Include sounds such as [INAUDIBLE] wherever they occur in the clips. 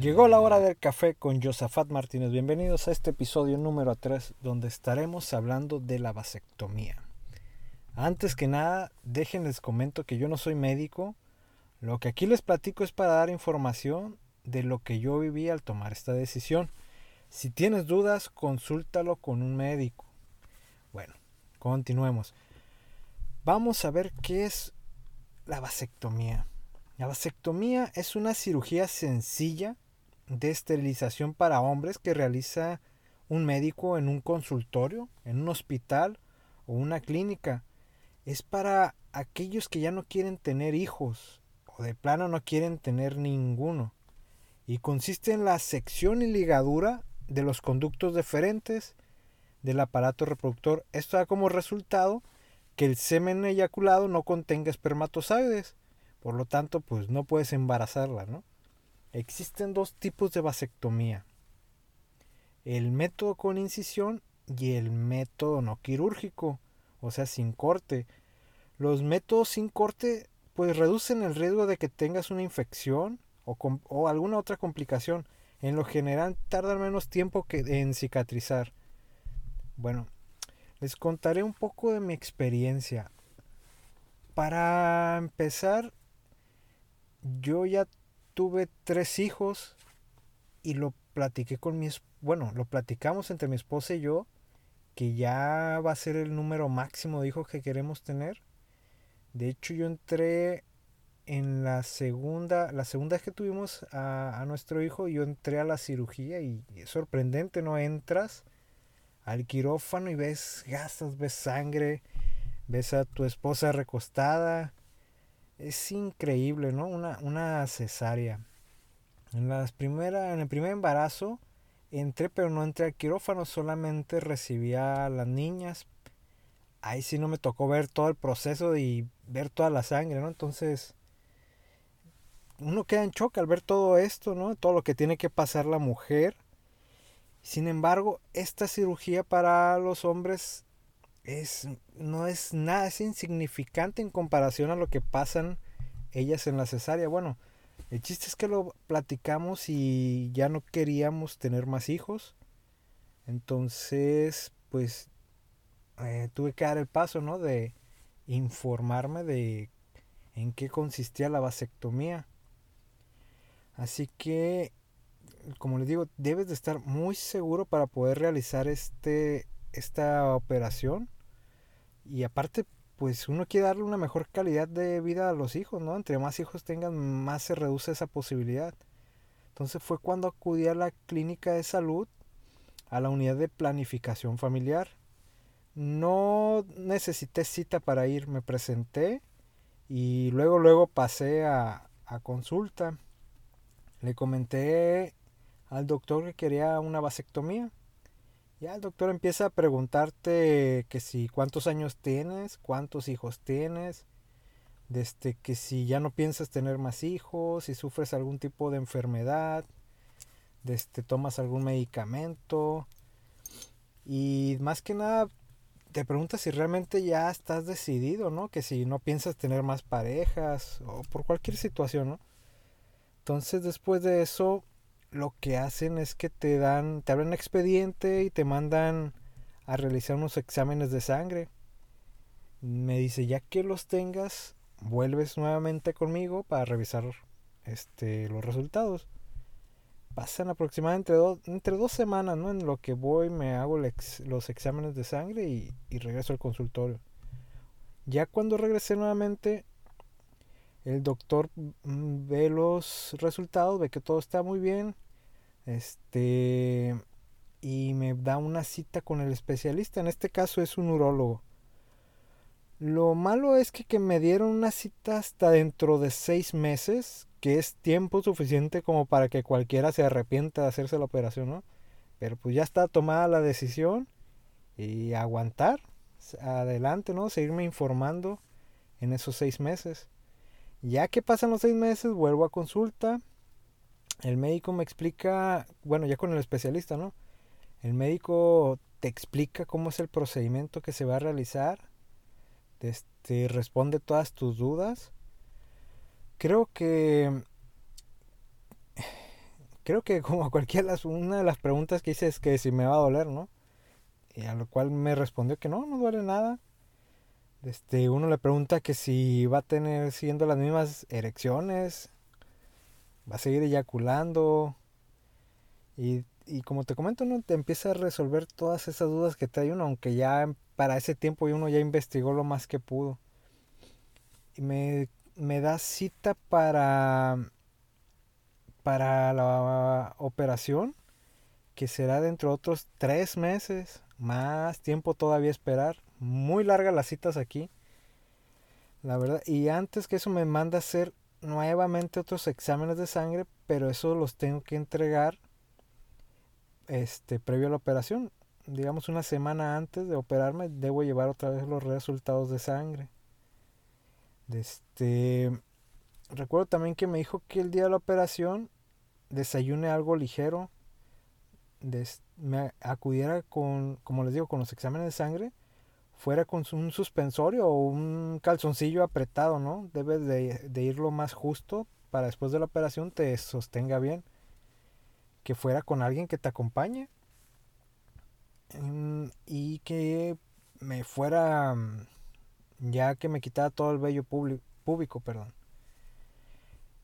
Llegó la hora del café con Josafat Martínez. Bienvenidos a este episodio número 3 donde estaremos hablando de la vasectomía. Antes que nada, déjenles comento que yo no soy médico. Lo que aquí les platico es para dar información de lo que yo viví al tomar esta decisión. Si tienes dudas, consúltalo con un médico. Bueno, continuemos. Vamos a ver qué es la vasectomía. La vasectomía es una cirugía sencilla de esterilización para hombres que realiza un médico en un consultorio, en un hospital o una clínica. Es para aquellos que ya no quieren tener hijos o de plano no quieren tener ninguno. Y consiste en la sección y ligadura de los conductos deferentes del aparato reproductor. Esto da como resultado que el semen eyaculado no contenga espermatozoides por lo tanto, pues no puedes embarazarla, ¿no? Existen dos tipos de vasectomía. El método con incisión y el método no quirúrgico, o sea, sin corte. Los métodos sin corte pues reducen el riesgo de que tengas una infección o, o alguna otra complicación. En lo general tardan menos tiempo que en cicatrizar. Bueno, les contaré un poco de mi experiencia. Para empezar, yo ya tuve tres hijos y lo platiqué con mi bueno, lo platicamos entre mi esposa y yo que ya va a ser el número máximo de hijos que queremos tener. De hecho, yo entré en la segunda, la segunda vez que tuvimos a, nuestro hijo, yo entré a la cirugía y es sorprendente, ¿no? Entras al quirófano y ves gasas, ves sangre, ves a tu esposa recostada, es increíble, ¿no? Una, una cesárea. En, las primera, en el primer embarazo entré, pero no entré al quirófano, solamente recibía a las niñas. Ahí sí no me tocó ver todo el proceso y ver toda la sangre, ¿no? Entonces, uno queda en shock al ver todo esto, ¿no? Todo lo que tiene que pasar la mujer. Sin embargo, esta cirugía para los hombres es, no es nada, es insignificante en comparación a lo que pasan ellas en la cesárea. Bueno, el chiste es que lo platicamos y ya no queríamos tener más hijos. Entonces, pues eh, tuve que dar el paso, ¿no? De informarme de en qué consistía la vasectomía. Así que, como les digo, debes de estar muy seguro para poder realizar este, esta operación. Y aparte, pues uno quiere darle una mejor calidad de vida a los hijos, ¿no? Entre más hijos tengan, más se reduce esa posibilidad. Entonces fue cuando acudí a la clínica de salud, a la unidad de planificación familiar. No necesité cita para ir, me presenté y luego luego pasé a, a consulta. Le comenté al doctor que quería una vasectomía ya el doctor empieza a preguntarte que si cuántos años tienes, cuántos hijos tienes, desde que si ya no piensas tener más hijos, si sufres algún tipo de enfermedad, desde tomas algún medicamento y más que nada te pregunta si realmente ya estás decidido, ¿no? Que si no piensas tener más parejas o por cualquier situación, ¿no? Entonces después de eso lo que hacen es que te dan, te abren expediente y te mandan a realizar unos exámenes de sangre. Me dice, ya que los tengas, vuelves nuevamente conmigo para revisar este, los resultados. Pasan aproximadamente dos, entre dos semanas, ¿no? En lo que voy, me hago los exámenes de sangre y, y regreso al consultorio. Ya cuando regresé nuevamente, el doctor mm, ve los resultados, ve que todo está muy bien. Este y me da una cita con el especialista. En este caso es un urólogo. Lo malo es que, me dieron una cita hasta dentro de seis meses, que es tiempo suficiente como para que cualquiera se arrepienta de hacerse la operación, ¿no? Pero pues ya está tomada la decisión y aguantar adelante, ¿no? Seguirme informando en esos seis meses. Ya que pasan los seis meses, vuelvo a consulta. El médico me explica, bueno, ya con el especialista, ¿no? El médico te explica cómo es el procedimiento que se va a realizar. Este, responde todas tus dudas. Creo que creo que como cualquiera, una de las preguntas que hice es que si me va a doler, ¿no? Y a lo cual me respondió que no, no duele nada. Este, uno le pregunta que si va a tener siguiendo las mismas erecciones, va a seguir eyaculando. Y, y como te comento, uno te empieza a resolver todas esas dudas que trae uno, aunque ya para ese tiempo uno ya investigó lo más que pudo. Y me, me da cita para, para la operación, que será dentro de otros tres meses, más tiempo todavía esperar. Muy largas las citas aquí. La verdad. Y antes que eso me manda a hacer nuevamente otros exámenes de sangre, pero eso los tengo que entregar este previo a la operación digamos una semana antes de operarme, debo llevar otra vez los resultados de sangre. Este, recuerdo también que me dijo que el día de la operación desayune algo ligero, me acudiera con, como les digo, con los exámenes de sangre, fuera con un suspensorio o un calzoncillo apretado, ¿no? Debes de, de ir lo más justo para después de la operación te sostenga bien. Que fuera con alguien que te acompañe y que me fuera mm, ya que me quitara todo el vello público, perdón.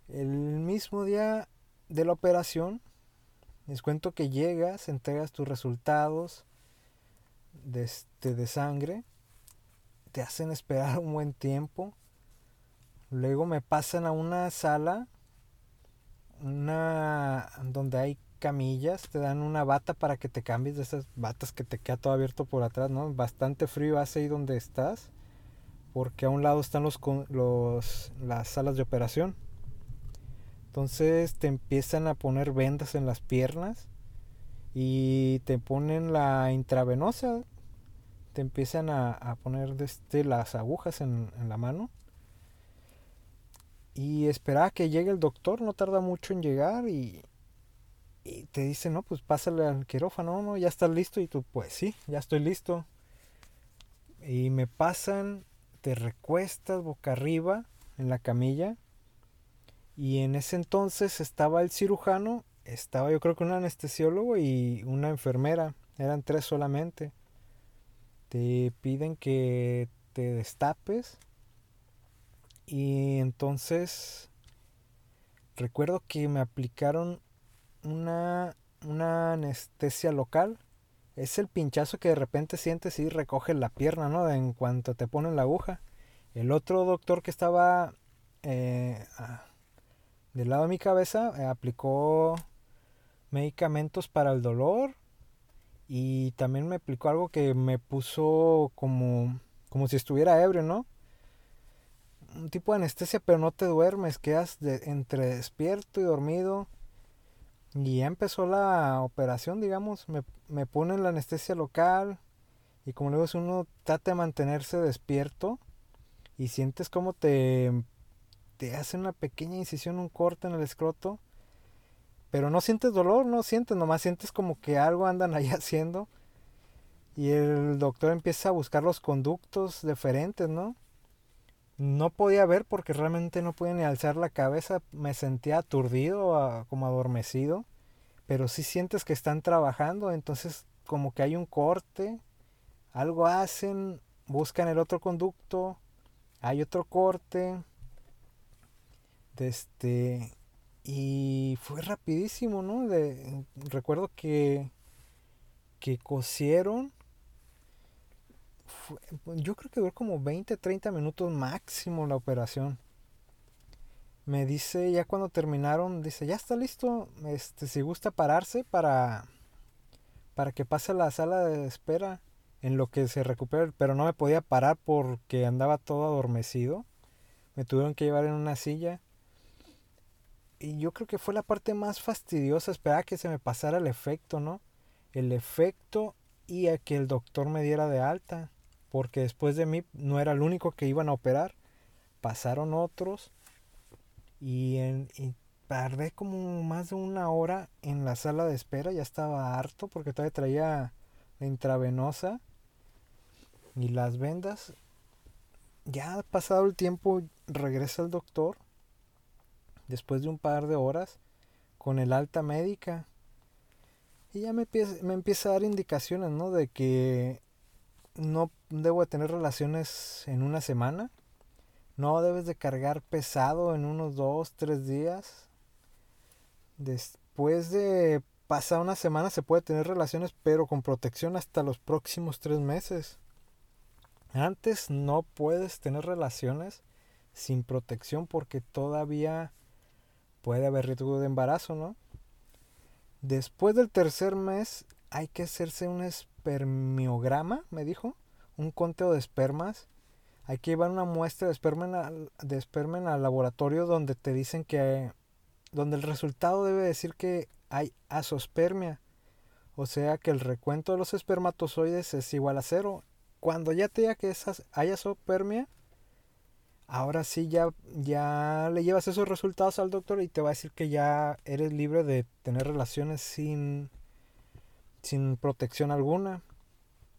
El mismo día de la operación, les cuento que llegas, entregas tus resultados de, este, de sangre, te hacen esperar un buen tiempo, luego me pasan a una sala, una donde hay camillas, te dan una bata para que te cambies de esas batas que te queda todo abierto por atrás, ¿no? Bastante frío hace ahí donde estás, porque a un lado están los, los las salas de operación. Entonces te empiezan a poner vendas en las piernas y te ponen la intravenosa, te empiezan a, poner este, las agujas en, la mano y espera que llegue el doctor, no tarda mucho en llegar y, y te dice, no, pues pásale al quirófano, no, ya estás listo. Y tú, pues sí, ya estoy listo. Y me pasan, te recuestas boca arriba en la camilla. Y en ese entonces estaba el cirujano, estaba yo creo que un anestesiólogo y una enfermera. Eran tres solamente. Te piden que te destapes. Y entonces recuerdo que me aplicaron una, una anestesia local. Es el pinchazo que de repente sientes y recoge la pierna, ¿no? En cuanto te ponen la aguja. El otro doctor que estaba eh, del lado de mi cabeza eh, aplicó medicamentos para el dolor y también me aplicó algo que me puso como, como si estuviera ebrio, ¿no? Un tipo de anestesia, pero no te duermes, quedas de, entre despierto y dormido. Y ya empezó la operación, digamos, me, me ponen la anestesia local y como luego es uno trata de mantenerse despierto y sientes como te, te hace una pequeña incisión, un corte en el escroto, pero no sientes dolor, no sientes, nomás sientes como que algo andan ahí [LAUGHS] haciendo. Y el doctor empieza a buscar los conductos diferentes, ¿no? No podía ver porque realmente no podía ni alzar la cabeza, me sentía aturdido, como adormecido, pero sí sientes que están trabajando, entonces como que hay un corte, algo hacen, buscan el otro conducto, hay otro corte, este, y fue rapidísimo, ¿no? De, recuerdo que, que cosieron yo creo que duró como 20, 30 minutos máximo la operación. Me dice, ya cuando terminaron, dice, ya está listo, este, si gusta pararse para, para que pase a la sala de espera en lo que se recupere, pero no me podía parar porque andaba todo adormecido. Me tuvieron que llevar en una silla. Y yo creo que fue la parte más fastidiosa, esperar que se me pasara el efecto, ¿no? El efecto y a que el doctor me diera de alta porque después de mí no era el único que iban a operar, pasaron otros y, en, tardé como más de una hora en la sala de espera, ya estaba harto porque todavía traía la intravenosa y las vendas. Ya pasado el tiempo regresa el doctor después de un par de horas con el alta médica. Y ya me empieza, me empieza a dar indicaciones, ¿no? De que no debo de tener relaciones en una semana. No debes de cargar pesado en unos dos, tres días. Después de pasar una semana se puede tener relaciones, pero con protección hasta los próximos tres meses. Antes no puedes tener relaciones sin protección porque todavía puede haber riesgo de embarazo, ¿no? Después del tercer mes hay que hacerse un espermiograma, me dijo, un conteo de espermas. Hay que llevar una muestra de esperma, de esperma al laboratorio donde te dicen que, donde el resultado debe decir que hay asospermia. O sea que el recuento de los espermatozoides es igual a cero. Cuando ya te diga que hay asospermia, ahora sí ya, ya le llevas esos resultados al doctor y te va a decir que ya eres libre de tener relaciones sin, sin protección alguna.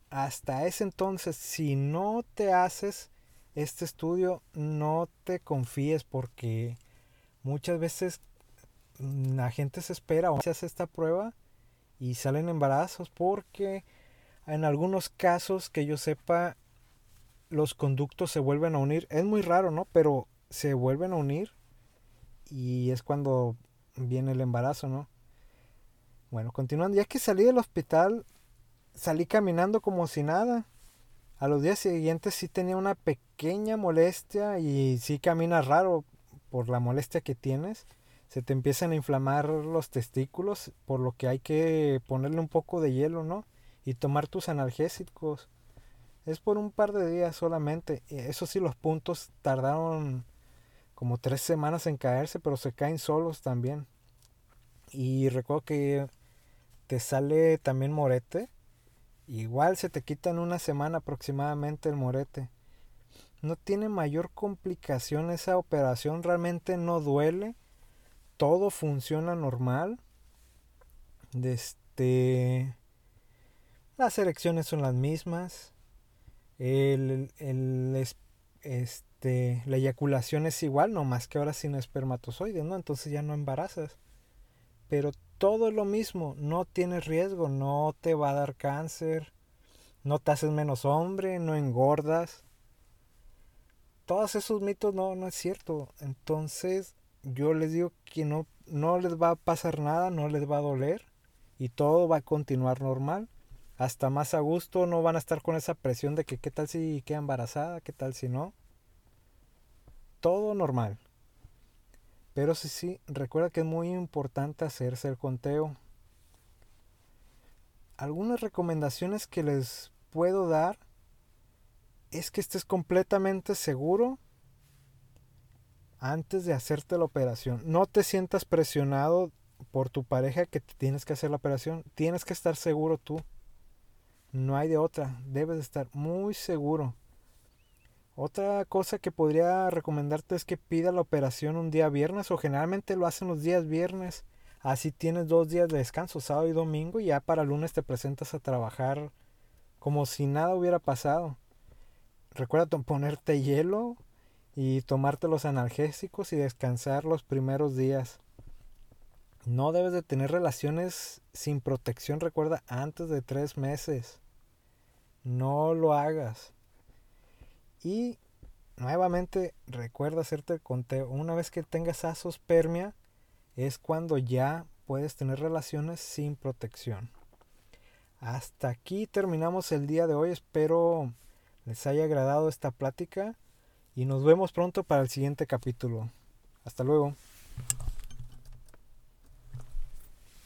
Hasta ese entonces, si no te haces este estudio, no te confíes porque muchas veces la gente se espera o se hace esta prueba y salen embarazos porque en algunos casos que yo sepa los conductos se vuelven a unir. Es muy raro, ¿no? Pero se vuelven a unir y es cuando viene el embarazo, ¿no? Bueno, continuando, ya que salí del hospital, salí caminando como si nada. A los días siguientes sí tenía una pequeña molestia y sí caminas raro por la molestia que tienes. Se te empiezan a inflamar los testículos, por lo que hay que ponerle un poco de hielo, ¿no? Y tomar tus analgésicos. Es por un par de días solamente. Eso sí, los puntos tardaron como tres semanas en caerse, pero se caen solos también. Y recuerdo que te sale también morete. Igual se te quita en una semana aproximadamente el morete. No tiene mayor complicación esa operación, realmente no duele. Todo funciona normal. Este, las erecciones son las mismas el, el, este, la eyaculación es igual, no más que ahora sin espermatozoides, ¿no? Entonces ya no embarazas. Pero todo es lo mismo, no tienes riesgo, no te va a dar cáncer, no te haces menos hombre, no engordas. Todos esos mitos no, no es cierto. Entonces yo les digo que no, no les va a pasar nada, no les va a doler y todo va a continuar normal hasta más a gusto, no van a estar con esa presión de que qué tal si queda embarazada, qué tal si no. Todo normal. Pero sí, sí, recuerda que es muy importante hacerse el conteo. Algunas recomendaciones que les puedo dar es que estés completamente seguro antes de hacerte la operación. No te sientas presionado por tu pareja que tienes que hacer la operación. Tienes que estar seguro tú. No hay de otra. Debes estar muy seguro. Otra cosa que podría recomendarte es que pida la operación un día viernes o generalmente lo hacen los días viernes. Así tienes dos días de descanso, sábado y domingo, y ya para lunes te presentas a trabajar como si nada hubiera pasado. Recuerda ponerte hielo y tomarte los analgésicos y descansar los primeros días. No debes de tener relaciones sin protección, recuerda, antes de tres meses. No lo hagas. Y nuevamente recuerda hacerte el conteo. Una vez que tengas asospermia es cuando ya puedes tener relaciones sin protección. Hasta aquí terminamos el día de hoy. Espero les haya agradado esta plática y nos vemos pronto para el siguiente capítulo. Hasta luego.